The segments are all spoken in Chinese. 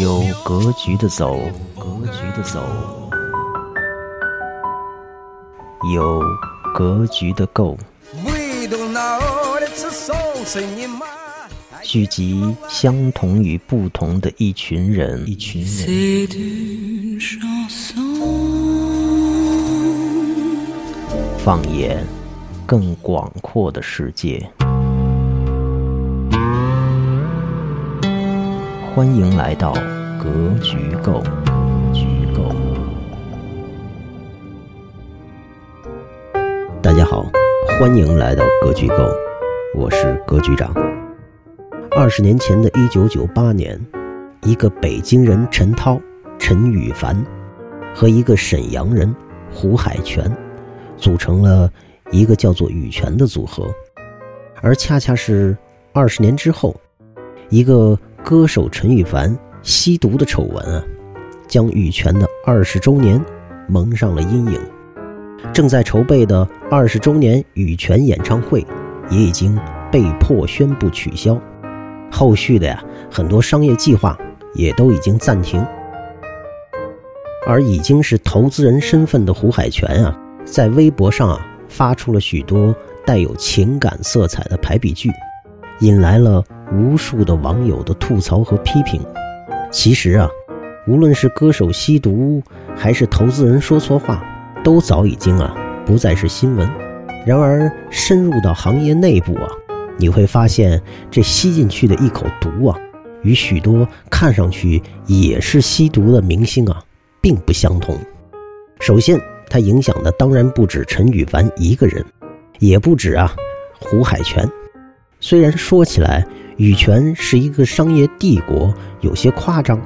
有格局的走，格局的走，有格局的够。聚集相同与不同的一群人，一群人。放眼更广阔的世界。欢迎来到格局构。局构。大家好，欢迎来到格局构，我是格局长。二十年前的一九九八年，一个北京人陈涛、陈羽凡和一个沈阳人胡海泉组成了一个叫做羽泉的组合，而恰恰是二十年之后，一个。歌手陈羽凡吸毒的丑闻啊，将羽泉的二十周年蒙上了阴影。正在筹备的二十周年羽泉演唱会也已经被迫宣布取消，后续的呀很多商业计划也都已经暂停。而已经是投资人身份的胡海泉啊，在微博上啊发出了许多带有情感色彩的排比句。引来了无数的网友的吐槽和批评。其实啊，无论是歌手吸毒，还是投资人说错话，都早已经啊不再是新闻。然而深入到行业内部啊，你会发现这吸进去的一口毒啊，与许多看上去也是吸毒的明星啊，并不相同。首先，它影响的当然不止陈羽凡一个人，也不止啊胡海泉。虽然说起来，羽泉是一个商业帝国，有些夸张，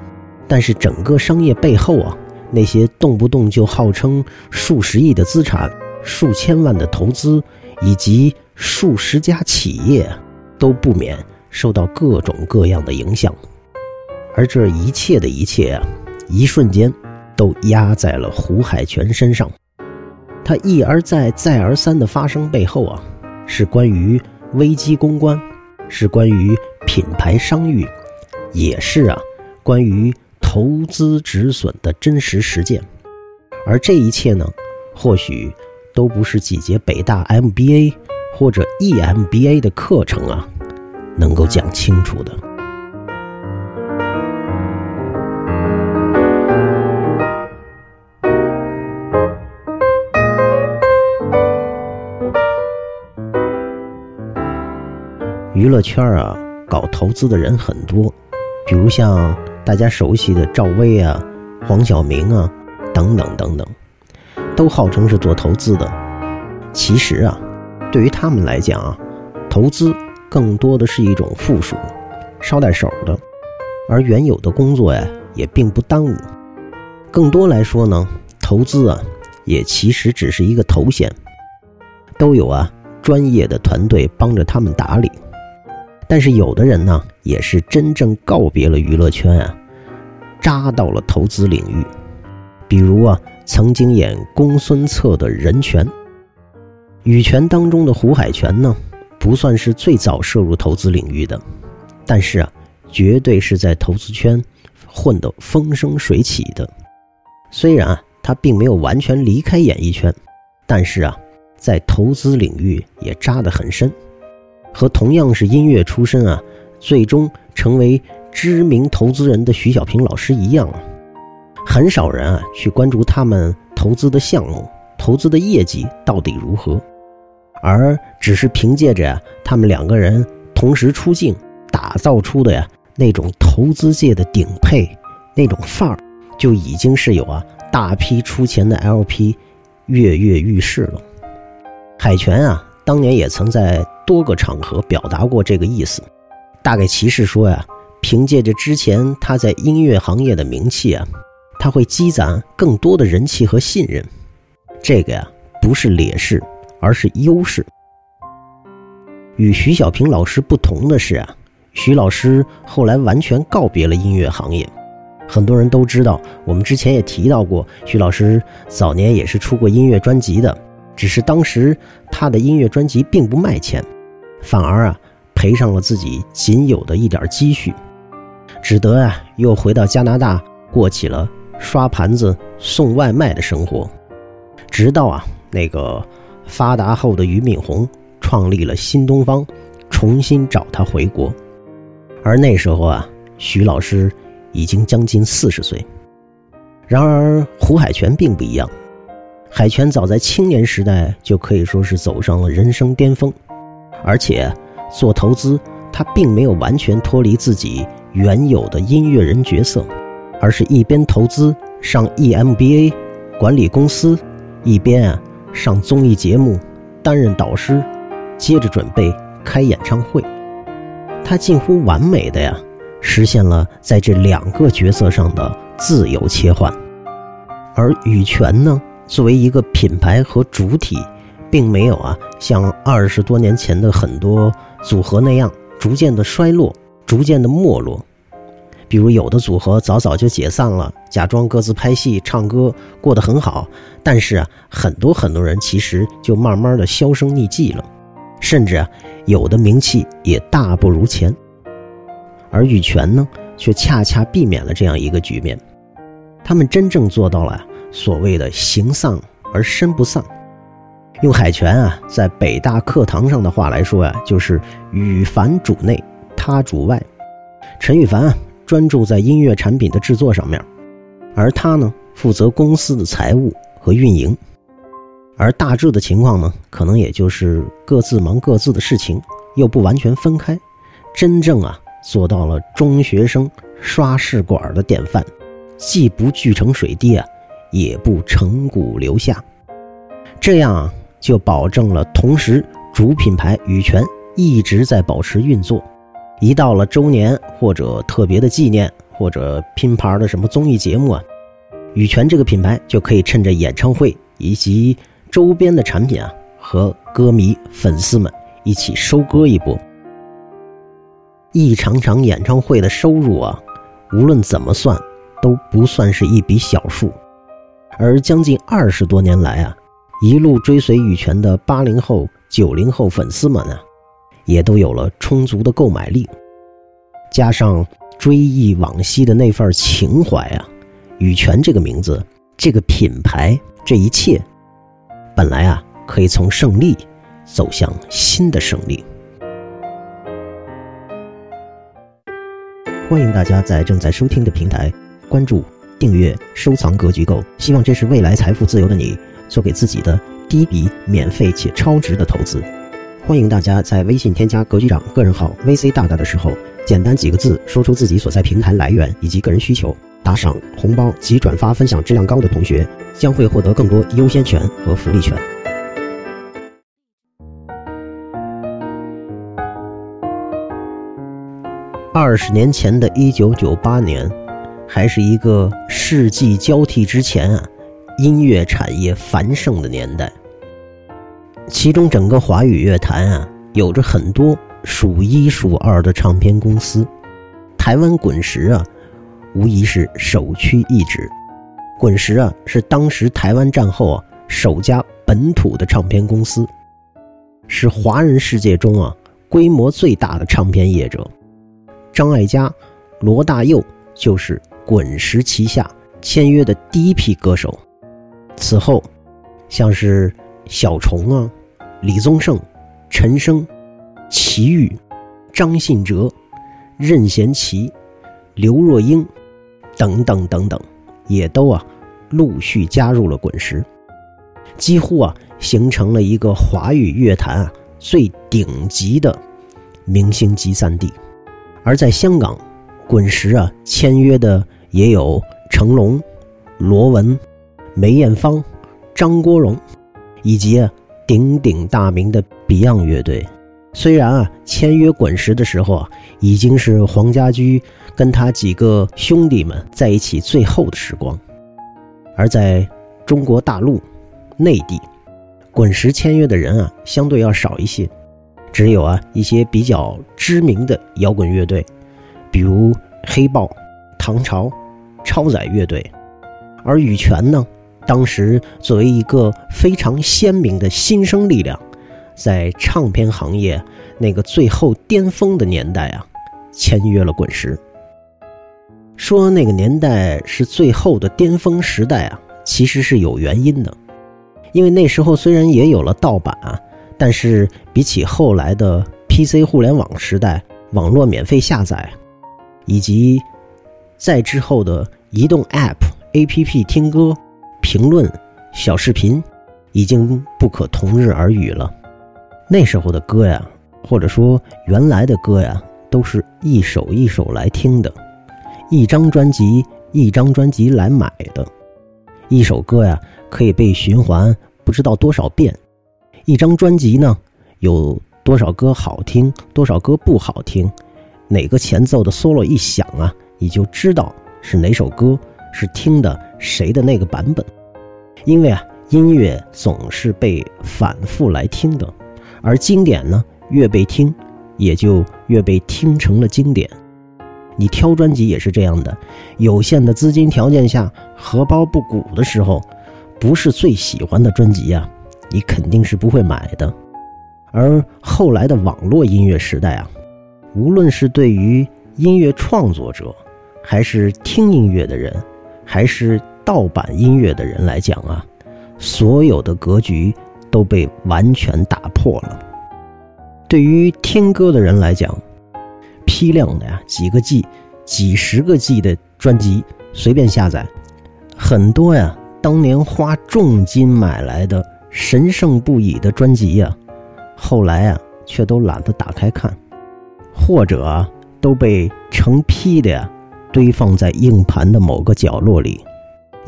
但是整个商业背后啊，那些动不动就号称数十亿的资产、数千万的投资，以及数十家企业，都不免受到各种各样的影响。而这一切的一切啊，一瞬间都压在了胡海泉身上。他一而再、再而三的发生背后啊，是关于。危机公关是关于品牌商誉，也是啊，关于投资止损的真实实践。而这一切呢，或许都不是几节北大 MBA 或者 EMBA 的课程啊，能够讲清楚的。娱乐圈啊，搞投资的人很多，比如像大家熟悉的赵薇啊、黄晓明啊等等等等，都号称是做投资的。其实啊，对于他们来讲啊，投资更多的是一种附属，捎带手的，而原有的工作呀也并不耽误。更多来说呢，投资啊也其实只是一个头衔，都有啊专业的团队帮着他们打理。但是有的人呢，也是真正告别了娱乐圈啊，扎到了投资领域。比如啊，曾经演公孙策的任泉，羽泉当中的胡海泉呢，不算是最早涉入投资领域的，但是啊，绝对是在投资圈混得风生水起的。虽然啊，他并没有完全离开演艺圈，但是啊，在投资领域也扎得很深。和同样是音乐出身啊，最终成为知名投资人的徐小平老师一样啊，很少人啊去关注他们投资的项目、投资的业绩到底如何，而只是凭借着他们两个人同时出镜打造出的呀那种投资界的顶配那种范儿，就已经是有啊大批出钱的 LP 跃跃欲试了。海泉啊。当年也曾在多个场合表达过这个意思，大概其是说呀，凭借着之前他在音乐行业的名气啊，他会积攒更多的人气和信任。这个呀，不是劣势，而是优势。与徐小平老师不同的是啊，徐老师后来完全告别了音乐行业。很多人都知道，我们之前也提到过，徐老师早年也是出过音乐专辑的。只是当时他的音乐专辑并不卖钱，反而啊赔上了自己仅有的一点积蓄，只得啊又回到加拿大，过起了刷盘子、送外卖的生活。直到啊那个发达后的俞敏洪创立了新东方，重新找他回国。而那时候啊，徐老师已经将近四十岁。然而胡海泉并不一样，海泉早在青年时代就可以说是走上了人生巅峰，而且做投资，他并没有完全脱离自己原有的音乐人角色，而是一边投资上 EMBA 管理公司，一边啊上综艺节目担任导师，接着准备开演唱会。他近乎完美的呀，实现了在这两个角色上的自由切换。而羽泉呢，作为一个品牌和主体，并没有啊像二十多年前的很多组合那样逐渐的衰落、逐渐的没落。比如有的组合早早就解散了，假装各自拍戏、唱歌，过得很好。但是啊，很多很多人其实就慢慢的销声匿迹了。甚至啊，有的名气也大不如前。而羽泉呢，却恰恰避免了这样一个局面。他们真正做到了所谓的“形丧而身不丧”。用海泉啊在北大课堂上的话来说啊，就是“羽凡主内，他主外”。陈羽凡啊，专注在音乐产品的制作上面，而他呢，负责公司的财务和运营。而大致的情况呢，可能也就是各自忙各自的事情，又不完全分开，真正啊做到了中学生刷试管的典范，既不聚成水滴啊，也不成骨留下，这样就保证了同时主品牌羽泉一直在保持运作，一到了周年或者特别的纪念或者拼盘的什么综艺节目啊，羽泉这个品牌就可以趁着演唱会以及周边的产品啊，和歌迷、粉丝们一起收割一波。一场场演唱会的收入啊，无论怎么算，都不算是一笔小数。而将近二十多年来啊，一路追随羽泉的八零后、九零后粉丝们啊，也都有了充足的购买力。加上追忆往昔的那份情怀啊，羽泉这个名字、这个品牌、这一切。本来啊，可以从胜利走向新的胜利。欢迎大家在正在收听的平台关注、订阅、收藏“格局购”，希望这是未来财富自由的你做给自己的第一笔免费且超值的投资。欢迎大家在微信添加“格局长”个人号 “VC 大大”的时候，简单几个字说出自己所在平台来源以及个人需求。打赏、红包及转发分享质量高的同学，将会获得更多优先权和福利权。二十年前的一九九八年，还是一个世纪交替之前啊，音乐产业繁盛的年代。其中整个华语乐坛啊，有着很多数一数二的唱片公司，台湾滚石啊。无疑是首屈一指，滚石啊是当时台湾战后啊首家本土的唱片公司，是华人世界中啊规模最大的唱片业者。张艾嘉、罗大佑就是滚石旗下签约的第一批歌手。此后，像是小虫啊、李宗盛、陈升、齐豫、张信哲、任贤齐、刘若英。等等等等，也都啊陆续加入了滚石，几乎啊形成了一个华语乐坛啊最顶级的明星集散地。而在香港，滚石啊签约的也有成龙、罗文、梅艳芳、张国荣，以及啊鼎鼎大名的 Beyond 乐队。虽然啊，签约滚石的时候啊，已经是黄家驹跟他几个兄弟们在一起最后的时光，而在中国大陆、内地，滚石签约的人啊，相对要少一些，只有啊一些比较知名的摇滚乐队，比如黑豹、唐朝、超载乐队，而羽泉呢，当时作为一个非常鲜明的新生力量。在唱片行业那个最后巅峰的年代啊，签约了滚石。说那个年代是最后的巅峰时代啊，其实是有原因的，因为那时候虽然也有了盗版啊，但是比起后来的 PC 互联网时代，网络免费下载，以及再之后的移动 App、APP 听歌、评论、小视频，已经不可同日而语了。那时候的歌呀，或者说原来的歌呀，都是一首一首来听的，一张专辑一张专辑来买的，一首歌呀可以被循环不知道多少遍，一张专辑呢有。多少歌好听，多少歌不好听，哪个前奏的 solo 一响啊，你就知道是哪首歌，是听的谁的那个版本。因为啊，音乐总是被反复来听的，而经典呢，越被听，也就越被听成了经典。你挑专辑也是这样的，有限的资金条件下，荷包不鼓的时候，不是最喜欢的专辑呀，你肯定是不会买的。而后来的网络音乐时代啊，无论是对于音乐创作者，还是听音乐的人，还是盗版音乐的人来讲啊，所有的格局都被完全打破了。对于听歌的人来讲，批量的呀，几个 G、几十个 G 的专辑随便下载，很多呀，当年花重金买来的神圣不已的专辑呀。后来啊，却都懒得打开看，或者都被成批的呀堆放在硬盘的某个角落里，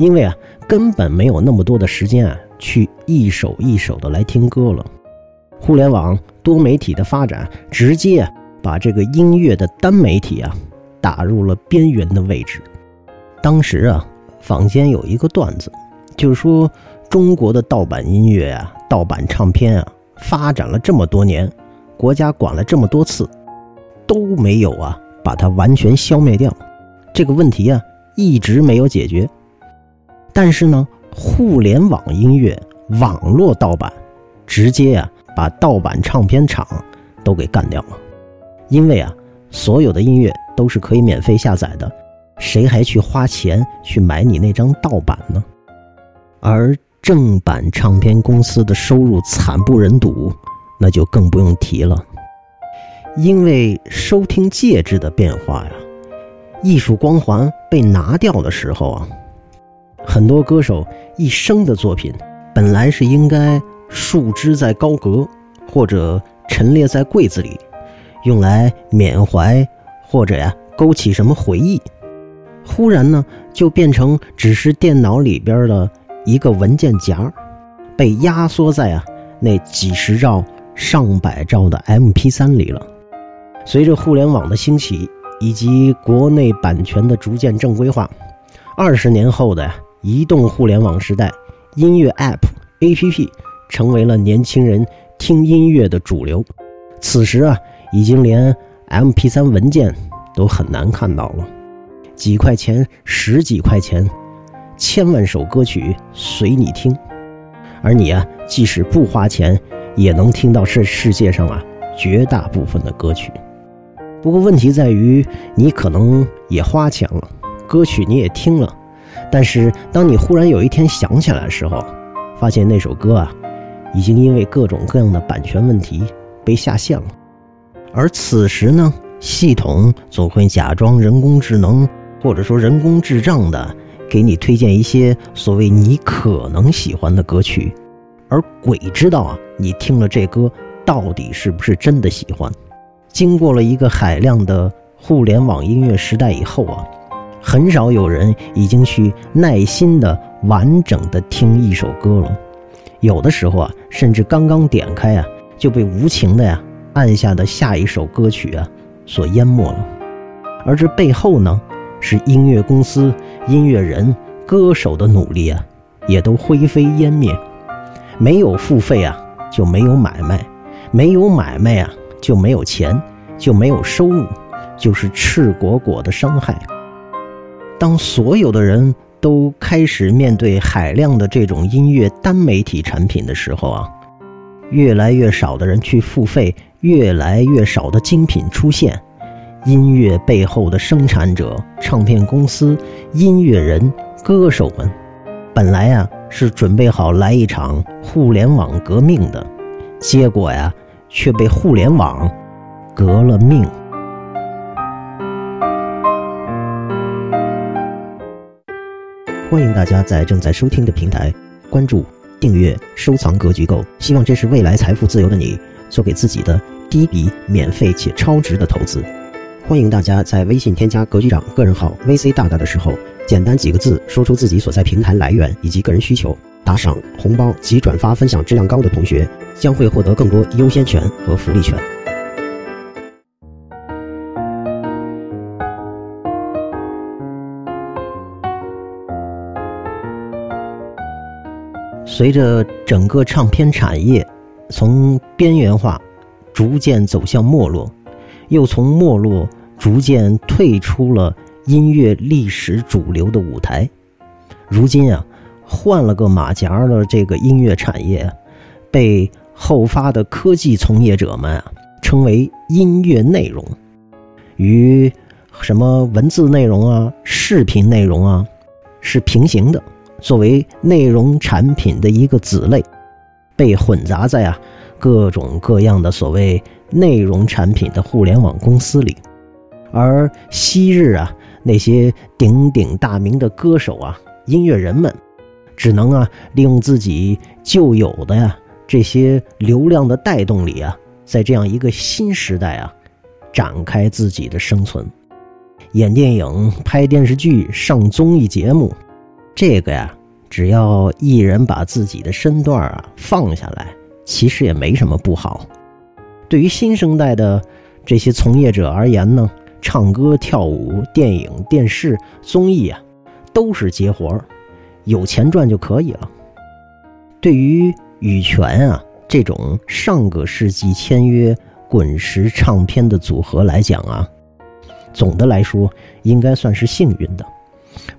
因为啊根本没有那么多的时间啊去一首一首的来听歌了。互联网多媒体的发展，直接把这个音乐的单媒体啊打入了边缘的位置。当时啊，坊间有一个段子，就是说中国的盗版音乐啊、盗版唱片啊。发展了这么多年，国家管了这么多次，都没有啊把它完全消灭掉，这个问题啊一直没有解决。但是呢，互联网音乐网络盗版，直接啊把盗版唱片厂都给干掉了。因为啊，所有的音乐都是可以免费下载的，谁还去花钱去买你那张盗版呢？而。正版唱片公司的收入惨不忍睹，那就更不用提了。因为收听介质的变化呀，艺术光环被拿掉的时候啊，很多歌手一生的作品本来是应该树枝在高阁，或者陈列在柜子里，用来缅怀或者呀勾起什么回忆，忽然呢就变成只是电脑里边的。一个文件夹，被压缩在啊那几十兆、上百兆的 MP3 里了。随着互联网的兴起以及国内版权的逐渐正规化，二十年后的呀移动互联网时代，音乐 App、APP 成为了年轻人听音乐的主流。此时啊，已经连 MP3 文件都很难看到了，几块钱、十几块钱。千万首歌曲随你听，而你啊，即使不花钱，也能听到这世界上啊绝大部分的歌曲。不过问题在于，你可能也花钱了，歌曲你也听了，但是当你忽然有一天想起来的时候，发现那首歌啊，已经因为各种各样的版权问题被下线了。而此时呢，系统总会假装人工智能，或者说人工智障的。给你推荐一些所谓你可能喜欢的歌曲，而鬼知道啊，你听了这歌到底是不是真的喜欢？经过了一个海量的互联网音乐时代以后啊，很少有人已经去耐心的完整的听一首歌了。有的时候啊，甚至刚刚点开啊，就被无情的呀按下的下一首歌曲啊所淹没了。而这背后呢？是音乐公司、音乐人、歌手的努力啊，也都灰飞烟灭。没有付费啊，就没有买卖；没有买卖啊，就没有钱，就没有收入，就是赤果果的伤害。当所有的人都开始面对海量的这种音乐单媒体产品的时候啊，越来越少的人去付费，越来越少的精品出现。音乐背后的生产者、唱片公司、音乐人、歌手们，本来呀是准备好来一场互联网革命的，结果呀却被互联网革了命。欢迎大家在正在收听的平台关注、订阅、收藏《格局购》，希望这是未来财富自由的你做给自己的第一笔免费且超值的投资。欢迎大家在微信添加格局长个人号 VC 大大的时候，简单几个字说出自己所在平台来源以及个人需求，打赏、红包及转发分享质量高的同学将会获得更多优先权和福利权。随着整个唱片产业从边缘化逐渐走向没落，又从没落。逐渐退出了音乐历史主流的舞台，如今啊，换了个马甲的这个音乐产业，被后发的科技从业者们啊称为音乐内容，与什么文字内容啊、视频内容啊是平行的，作为内容产品的一个子类，被混杂在啊各种各样的所谓内容产品的互联网公司里。而昔日啊，那些鼎鼎大名的歌手啊、音乐人们，只能啊利用自己旧有的呀这些流量的带动力啊，在这样一个新时代啊，展开自己的生存，演电影、拍电视剧、上综艺节目，这个呀，只要艺人把自己的身段啊放下来，其实也没什么不好。对于新生代的这些从业者而言呢？唱歌、跳舞、电影、电视、综艺啊，都是接活儿，有钱赚就可以了。对于羽泉啊这种上个世纪签约滚石唱片的组合来讲啊，总的来说应该算是幸运的。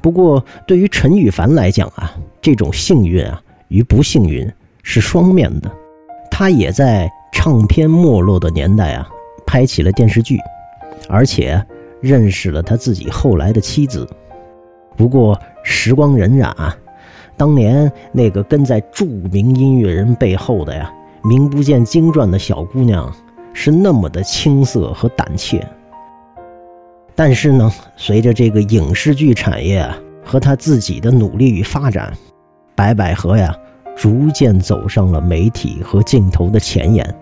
不过，对于陈羽凡来讲啊，这种幸运啊与不幸运是双面的。他也在唱片没落的年代啊，拍起了电视剧。而且认识了他自己后来的妻子。不过时光荏苒啊，当年那个跟在著名音乐人背后的呀，名不见经传的小姑娘，是那么的青涩和胆怯。但是呢，随着这个影视剧产业和他自己的努力与发展，白百合呀，逐渐走上了媒体和镜头的前沿。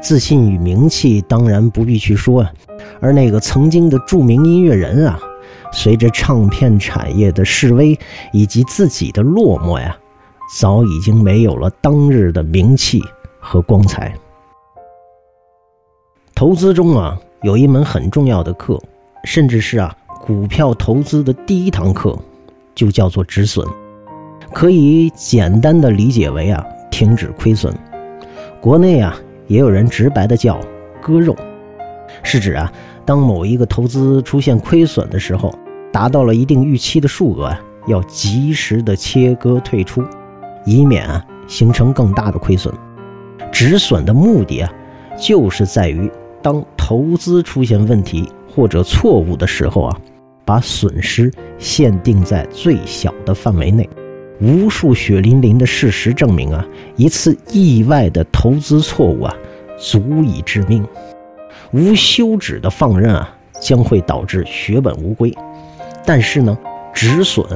自信与名气当然不必去说啊，而那个曾经的著名音乐人啊，随着唱片产业的式微以及自己的落寞呀，早已经没有了当日的名气和光彩。投资中啊，有一门很重要的课，甚至是啊，股票投资的第一堂课，就叫做止损，可以简单的理解为啊，停止亏损。国内啊。也有人直白的叫“割肉”，是指啊，当某一个投资出现亏损的时候，达到了一定预期的数额啊，要及时的切割退出，以免啊形成更大的亏损。止损的目的啊，就是在于当投资出现问题或者错误的时候啊，把损失限定在最小的范围内。无数血淋淋的事实证明啊，一次意外的投资错误啊，足以致命。无休止的放任啊，将会导致血本无归。但是呢，止损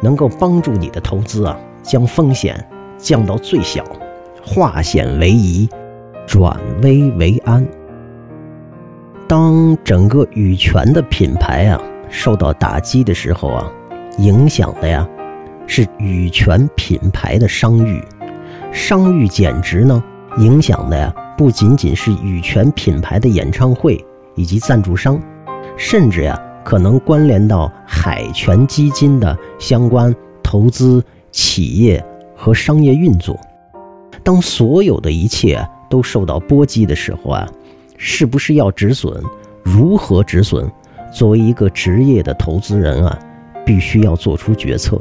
能够帮助你的投资啊，将风险降到最小，化险为夷，转危为安。当整个羽泉的品牌啊受到打击的时候啊，影响的呀。是羽泉品牌的商誉，商誉减值呢，影响的呀不仅仅是羽泉品牌的演唱会以及赞助商，甚至呀可能关联到海泉基金的相关投资企业和商业运作。当所有的一切都受到波及的时候啊，是不是要止损？如何止损？作为一个职业的投资人啊，必须要做出决策。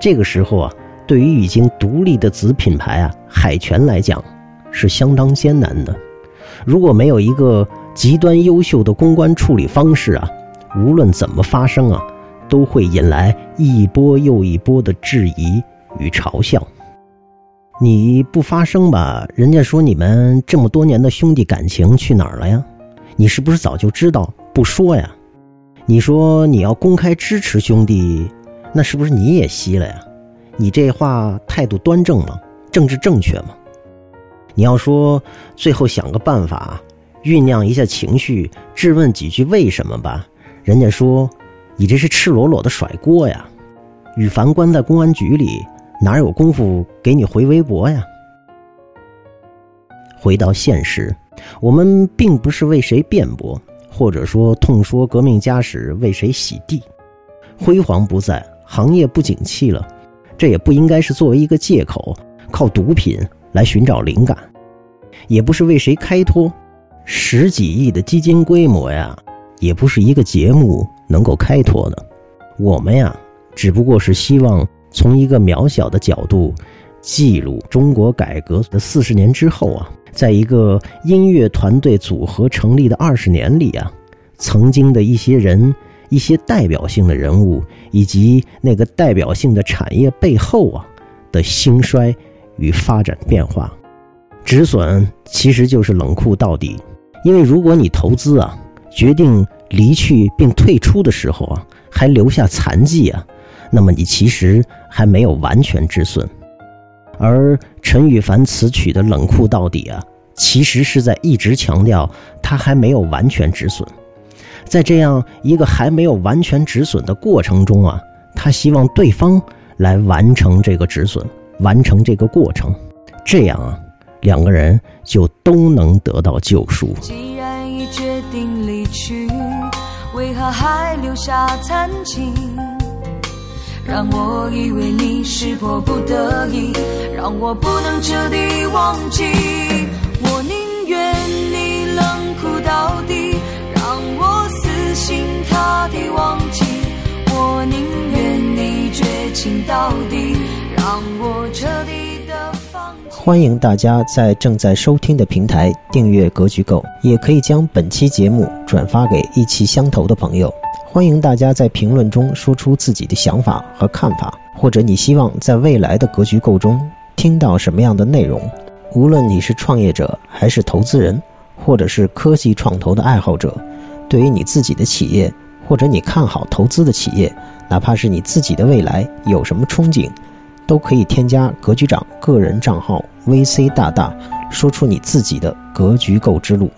这个时候啊，对于已经独立的子品牌啊海泉来讲，是相当艰难的。如果没有一个极端优秀的公关处理方式啊，无论怎么发生啊，都会引来一波又一波的质疑与嘲笑。你不发声吧，人家说你们这么多年的兄弟感情去哪儿了呀？你是不是早就知道不说呀？你说你要公开支持兄弟，那是不是你也吸了呀？你这话态度端正吗？政治正确吗？你要说最后想个办法。酝酿一下情绪，质问几句为什么吧。人家说，你这是赤裸裸的甩锅呀。羽凡关在公安局里，哪有功夫给你回微博呀？回到现实，我们并不是为谁辩驳，或者说痛说革命家史为谁洗地。辉煌不在，行业不景气了，这也不应该是作为一个借口，靠毒品来寻找灵感，也不是为谁开脱。十几亿的基金规模呀，也不是一个节目能够开拓的。我们呀，只不过是希望从一个渺小的角度，记录中国改革的四十年之后啊，在一个音乐团队组合成立的二十年里啊，曾经的一些人、一些代表性的人物，以及那个代表性的产业背后啊的兴衰与发展变化。止损其实就是冷酷到底。因为如果你投资啊，决定离去并退出的时候啊，还留下残疾啊，那么你其实还没有完全止损。而陈羽凡此曲的冷酷到底啊，其实是在一直强调他还没有完全止损。在这样一个还没有完全止损的过程中啊，他希望对方来完成这个止损，完成这个过程，这样啊。两个人就都能得到救赎。既然已决定离去，为何还留下残情？让我以为你是迫不得已，让我不能彻底忘记。我宁愿你冷酷到底，让我死心塌地忘记。我宁愿你绝情到底，让我彻底。欢迎大家在正在收听的平台订阅《格局购》，也可以将本期节目转发给意气相投的朋友。欢迎大家在评论中说出自己的想法和看法，或者你希望在未来的《格局构》中听到什么样的内容。无论你是创业者，还是投资人，或者是科技创投的爱好者，对于你自己的企业，或者你看好投资的企业，哪怕是你自己的未来有什么憧憬。都可以添加格局长个人账号 VC 大大，说出你自己的格局购之路。